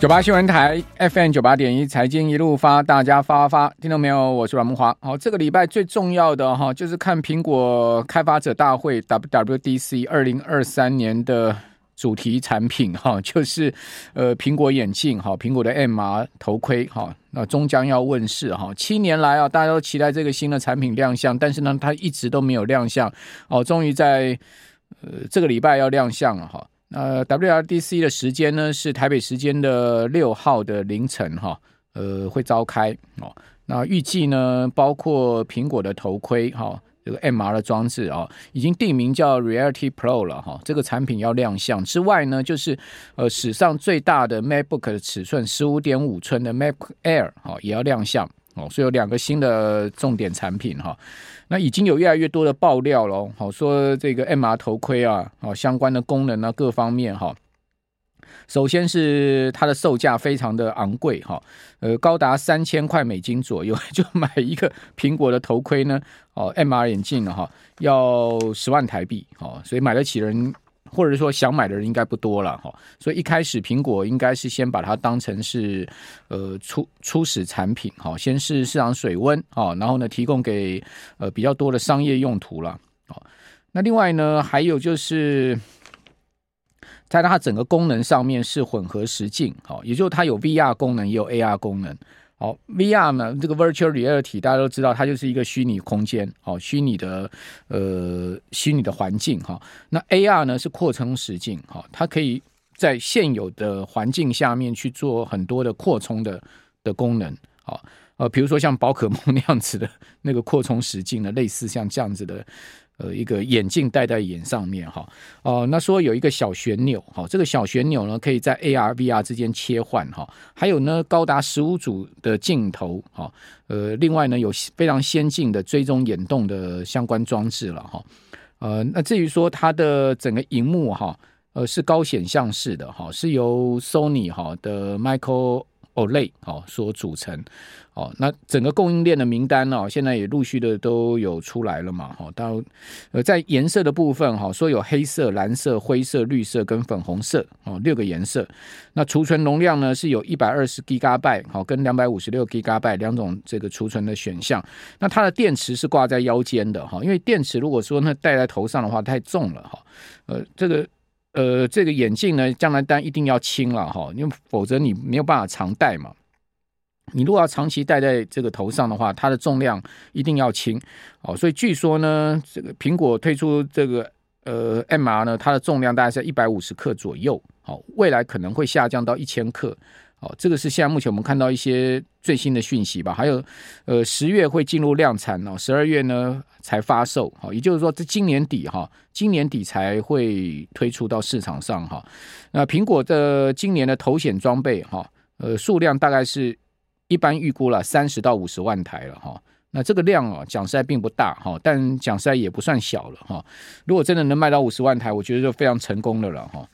九八新闻台 FM 九八点一财经一路发，大家发发发，听到没有？我是阮慕华。好，这个礼拜最重要的哈，就是看苹果开发者大会 WWDC 二零二三年的主题产品哈，就是呃苹果眼镜哈，苹果的 MR 头盔哈，那终将要问世哈。七年来啊，大家都期待这个新的产品亮相，但是呢，它一直都没有亮相哦，终于在呃这个礼拜要亮相了哈。呃 W R D C 的时间呢是台北时间的六号的凌晨哈，呃，会召开哦。那预计呢，包括苹果的头盔哈，这个 MR 的装置啊，已经定名叫 Reality Pro 了哈。这个产品要亮相之外呢，就是呃史上最大的 MacBook 的尺寸十五点五寸的 Mac Air 哈也要亮相哦，所以有两个新的重点产品哈。那已经有越来越多的爆料喽，好说这个 MR 头盔啊，好相关的功能啊，各方面哈。首先是它的售价非常的昂贵哈，呃，高达三千块美金左右，就买一个苹果的头盔呢，哦，MR 眼镜呢哈，要十万台币，哦，所以买得起人。或者说想买的人应该不多了哈，所以一开始苹果应该是先把它当成是呃初初始产品哈，先是市场水温啊，然后呢提供给呃比较多的商业用途了哦。那另外呢还有就是在它整个功能上面是混合实境，好，也就是它有 VR 功能也有 AR 功能。好，VR 呢，这个 Virtual Reality 大家都知道，它就是一个虚拟空间，好，虚拟的呃虚拟的环境哈。那 AR 呢是扩充实境，哈，它可以在现有的环境下面去做很多的扩充的的功能，好，呃，比如说像宝可梦 那样子的那个扩充实境的，类似像这样子的。呃，一个眼镜戴在眼上面哈，哦，那说有一个小旋钮哈，这个小旋钮呢可以在 AR、VR 之间切换哈，还有呢高达十五组的镜头哈，呃，另外呢有非常先进的追踪眼动的相关装置了哈，呃，那至于说它的整个荧幕哈，呃，是高显像式的哈，是由 Sony 哈的 Micro o l a y 哦所组成。哦，那整个供应链的名单哦，现在也陆续的都有出来了嘛。哈，到呃，在颜色的部分，哈，说有黑色、蓝色、灰色、绿色跟粉红色，哦，六个颜色。那储存容量呢，是有一百二十 Gigabyte，好，跟两百五十六 gga by 两种这个储存的选项。那它的电池是挂在腰间的，哈，因为电池如果说那戴在头上的话太重了，哈，呃，这个呃，这个眼镜呢，将来当然一定要轻了，哈，因为否则你没有办法常戴嘛。你如果要长期戴在这个头上的话，它的重量一定要轻哦。所以据说呢，这个苹果推出这个呃 MR 呢，它的重量大概在一百五十克左右。好，未来可能会下降到一千克。好，这个是现在目前我们看到一些最新的讯息吧。还有呃，十月会进入量产哦，十二月呢才发售。好，也就是说，这今年底哈，今年底才会推出到市场上哈。那苹果的今年的头显装备哈，呃，数量大概是。一般预估了三十到五十万台了哈，那这个量啊，讲实在并不大哈，但讲实在也不算小了哈。如果真的能卖到五十万台，我觉得就非常成功的了哈。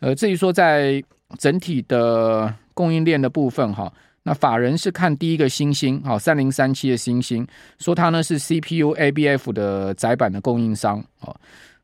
呃，至于说在整体的供应链的部分哈，那法人是看第一个星星哈，三零三七的星星，说它呢是 CPU ABF 的窄板的供应商哦，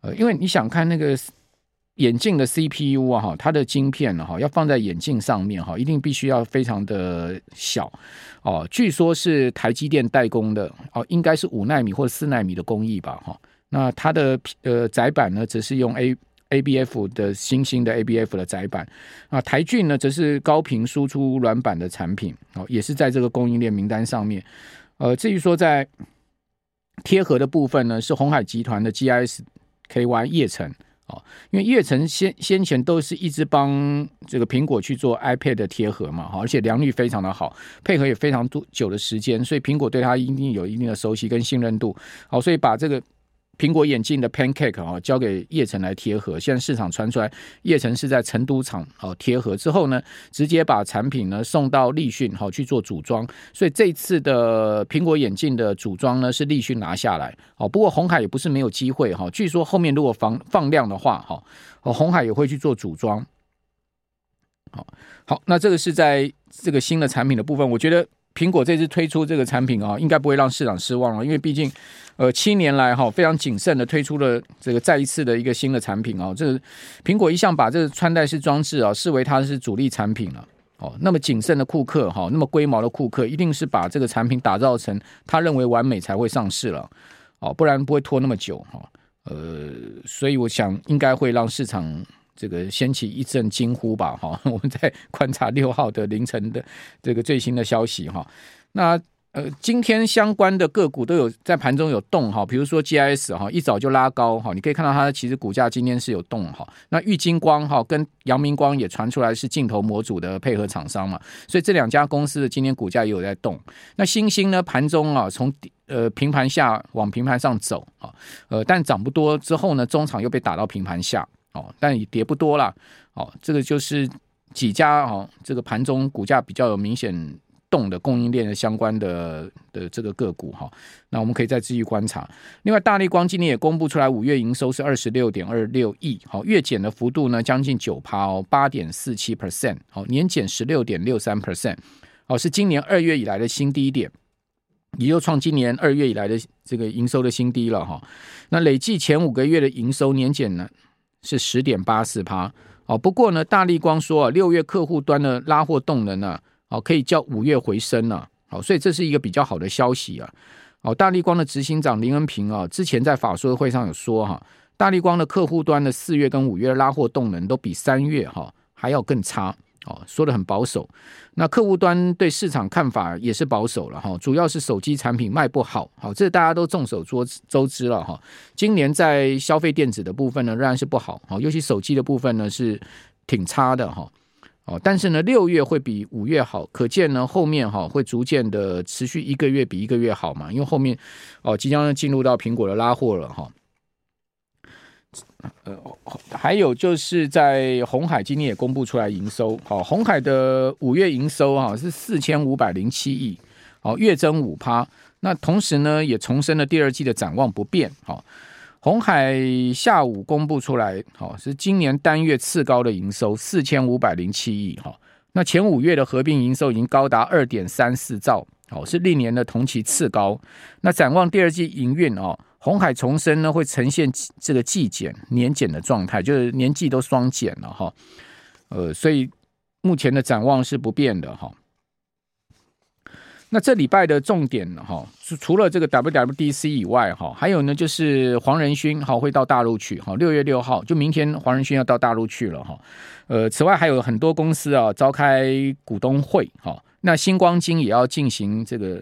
呃，因为你想看那个。眼镜的 CPU 啊，哈，它的晶片呢，哈，要放在眼镜上面，哈，一定必须要非常的小哦。据说是台积电代工的哦，应该是五纳米或者四纳米的工艺吧，哈。那它的呃窄板呢，则是用 A ABF 的新兴的 ABF 的窄板啊。台俊呢，则是高频输出软板的产品哦，也是在这个供应链名单上面。呃，至于说在贴合的部分呢，是鸿海集团的 GIS KY 叶城。哦，因为叶城先先前都是一直帮这个苹果去做 iPad 的贴合嘛，哈，而且良率非常的好，配合也非常多久的时间，所以苹果对它一定有一定的熟悉跟信任度，好，所以把这个。苹果眼镜的 Pancake 啊，交给叶城来贴合。现在市场传出来，叶城是在成都厂哦贴合之后呢，直接把产品呢送到立讯好去做组装。所以这次的苹果眼镜的组装呢是立讯拿下来。哦，不过红海也不是没有机会哈。据说后面如果放放量的话，哈，哦鸿海也会去做组装。好，好，那这个是在这个新的产品的部分，我觉得。苹果这次推出这个产品啊，应该不会让市场失望了，因为毕竟，呃，七年来哈非常谨慎的推出了这个再一次的一个新的产品啊。这苹果一向把这个穿戴式装置啊视为它是主力产品了哦，那么谨慎的库克哈，那么龟毛的库克，一定是把这个产品打造成他认为完美才会上市了，哦，不然不会拖那么久哈。呃，所以我想应该会让市场这个掀起一阵惊呼吧哈。我们在观察六号的凌晨的这个最新的消息哈。那。呃，今天相关的个股都有在盘中有动哈，比如说 GIS 哈，一早就拉高哈，你可以看到它其实股价今天是有动哈。那玉晶光哈跟阳明光也传出来是镜头模组的配合厂商嘛，所以这两家公司的今天股价也有在动。那星星呢，盘中啊从呃平盘下往平盘上走啊，呃但涨不多之后呢，中场又被打到平盘下哦，但也跌不多啦。哦，这个就是几家哦，这个盘中股价比较有明显。动的供应链的相关的的这个个股哈，那我们可以再继续观察。另外，大立光今天也公布出来，五月营收是二十六点二六亿，好，月减的幅度呢将近九趴哦，八点四七 percent，好，年减十六点六三 percent，好，是今年二月以来的新低点，也就创今年二月以来的这个营收的新低了哈。那累计前五个月的营收年减呢是十点八四趴，哦，不过呢，大立光说啊，六月客户端的拉货动能呢。哦，可以叫五月回升了。好，所以这是一个比较好的消息啊。哦，大立光的执行长林恩平啊，之前在法说会上有说哈，大立光的客户端的四月跟五月拉货动能都比三月哈还要更差。哦，说得很保守。那客户端对市场看法也是保守了哈，主要是手机产品卖不好。好，这大家都众所周知了哈。今年在消费电子的部分呢，仍然是不好。好，尤其手机的部分呢是挺差的哈。哦，但是呢，六月会比五月好，可见呢后面哈会逐渐的持续一个月比一个月好嘛，因为后面哦即将进入到苹果的拉货了哈。呃，还有就是在鸿海今天也公布出来营收，好，鸿海的五月营收哈是四千五百零七亿，好，月增五趴，那同时呢也重申了第二季的展望不变，好。红海下午公布出来，好，是今年单月次高的营收四千五百零七亿，哈，那前五月的合并营收已经高达二点三四兆，好，是历年的同期次高。那展望第二季营运哦，红海重生呢会呈现这个季减年减的状态，就是年季都双减了哈，呃，所以目前的展望是不变的哈。那这礼拜的重点哈，除了这个 WWDC 以外哈，还有呢就是黄仁勋哈会到大陆去哈，六月六号就明天黄仁勋要到大陆去了哈。呃，此外还有很多公司啊召开股东会哈，那新光金也要进行这个。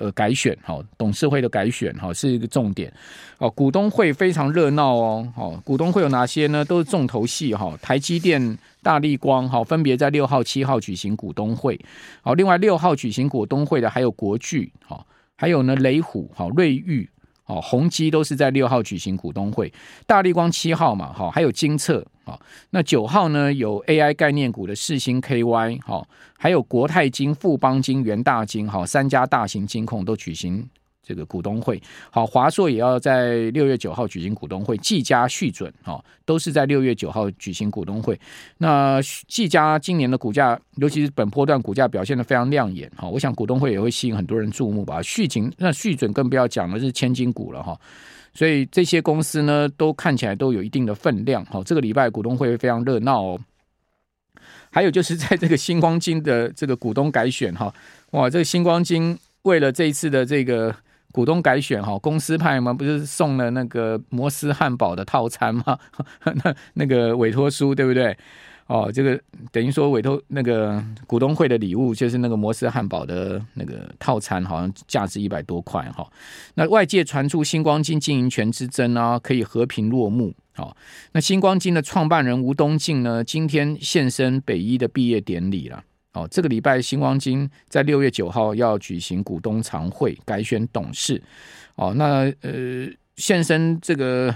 呃，改选哈，董事会的改选哈是一个重点哦。股东会非常热闹哦，好，股东会有哪些呢？都是重头戏哈。台积电、大立光哈，分别在六号、七号举行股东会。好，另外六号举行股东会的还有国巨哈，还有呢雷虎哈、瑞昱。哦，宏基都是在六号举行股东会，大立光七号嘛，哈，还有金策，啊，那九号呢有 AI 概念股的世星 KY，哈，还有国泰金、富邦金、元大金，哈，三家大型金控都举行。这个股东会，好，华硕也要在六月九号举行股东会，技嘉、续准，哈，都是在六月九号举行股东会。那技嘉今年的股价，尤其是本波段股价表现得非常亮眼，哈，我想股东会也会吸引很多人注目吧。续景，那续准更不要讲了，是千金股了哈。所以这些公司呢，都看起来都有一定的分量，哈。这个礼拜股东会非常热闹哦。还有就是在这个新光金的这个股东改选，哈，哇，这个新光金为了这一次的这个。股东改选哈，公司派嘛，不是送了那个摩斯汉堡的套餐吗？那那个委托书对不对？哦，这个等于说委托那个股东会的礼物就是那个摩斯汉堡的那个套餐，好像价值一百多块哈。那外界传出新光金经营权之争啊，可以和平落幕。好，那新光金的创办人吴东进呢，今天现身北医的毕业典礼了。哦，这个礼拜新光金在六月九号要举行股东常会，改选董事。哦，那呃，现身这个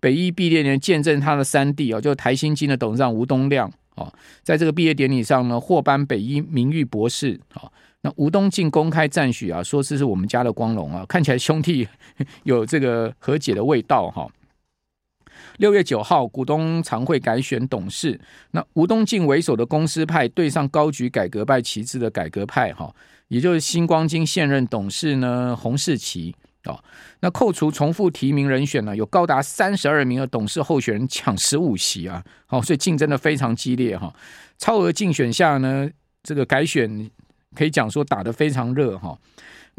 北医毕业年见证他的三弟哦，就台新金的董事长吴东亮哦，在这个毕业典礼上呢，获颁北医名誉博士。哦，那吴东进公开赞许啊，说这是我们家的光荣啊，看起来兄弟 有这个和解的味道哈。六月九号，股东常会改选董事。那吴东进为首的公司派对上高举改革派旗帜的改革派，哈，也就是新光金现任董事呢洪世奇啊。那扣除重复提名人选呢，有高达三十二名的董事候选人抢十五席啊，好，所以竞争的非常激烈哈。超额竞选下呢，这个改选可以讲说打得非常热哈。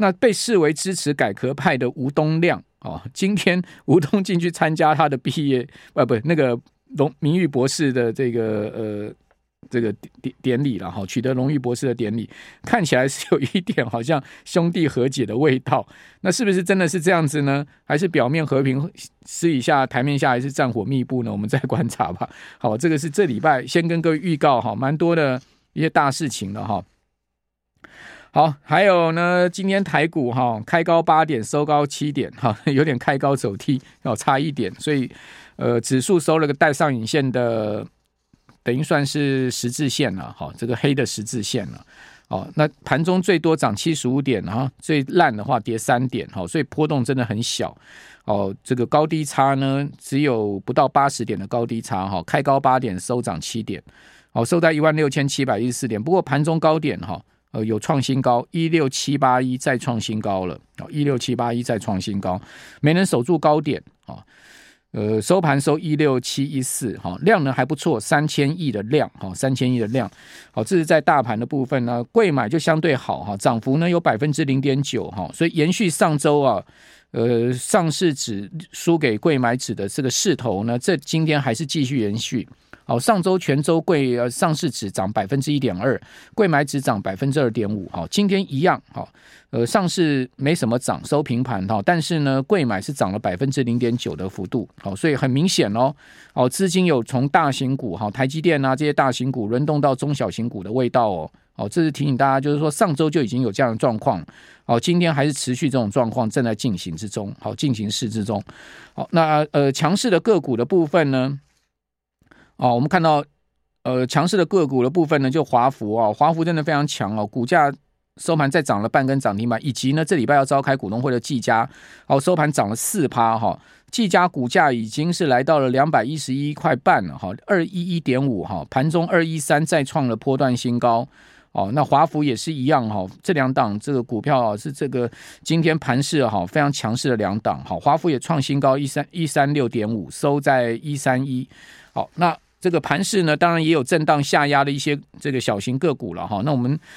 那被视为支持改革派的吴东亮啊，今天 吴东进去参加他的毕业呃，不，那个荣名誉博士的这个呃。这个典典礼了哈，取得荣誉博士的典礼，看起来是有一点好像兄弟和解的味道。那是不是真的是这样子呢？还是表面和平，私底下台面下还是战火密布呢？我们再观察吧。好，这个是这礼拜先跟各位预告哈，蛮多的一些大事情了哈。好，还有呢，今天台股哈开高八点，收高七点哈，有点开高走低，要差一点，所以呃，指数收了个带上影线的。等于算是十字线了，哈，这个黑的十字线了，哦，那盘中最多涨七十五点，哈，最烂的话跌三点，哈，所以波动真的很小，哦，这个高低差呢只有不到八十点的高低差，哈，开高八点，收涨七点，哦，收在一万六千七百一十四点，不过盘中高点哈，呃，有创新高一六七八一再创新高了，啊，一六七八一再创新高，没能守住高点，啊。呃，收盘收一六七一四，哈，量呢还不错，三千亿的量，哈，三千亿的量，好，这是在大盘的部分呢，贵买就相对好，哈，涨幅呢有百分之零点九，哈，所以延续上周啊，呃，上市指输给贵买指的这个势头呢，这今天还是继续延续。好，上周全周贵呃上市指涨百分之一点二，柜买指涨百分之二点五。好，今天一样。好，呃，上市没什么涨，收平盘。哈，但是呢，柜买是涨了百分之零点九的幅度。好，所以很明显哦。好，资金有从大型股，哈，台积电啊这些大型股轮动到中小型股的味道哦。好，这是提醒大家，就是说上周就已经有这样的状况。好，今天还是持续这种状况正在进行之中。好，进行式之中。好，那呃强势的个股的部分呢？哦，我们看到，呃，强势的个股的部分呢，就华孚啊，华孚真的非常强哦，股价收盘再涨了半根涨停板，以及呢，这礼拜要召开股东会的技嘉，哦，收盘涨了四趴哈，技嘉股价已经是来到了两百一十一块半了哈，二一一点五哈，盘中二一三再创了波段新高，哦，那华孚也是一样哈，这两档这个股票啊是这个今天盘势哈非常强势的两档，好，华孚也创新高一三一三六点五，收在一三一，好，那。这个盘势呢，当然也有震荡下压的一些这个小型个股了哈。那我们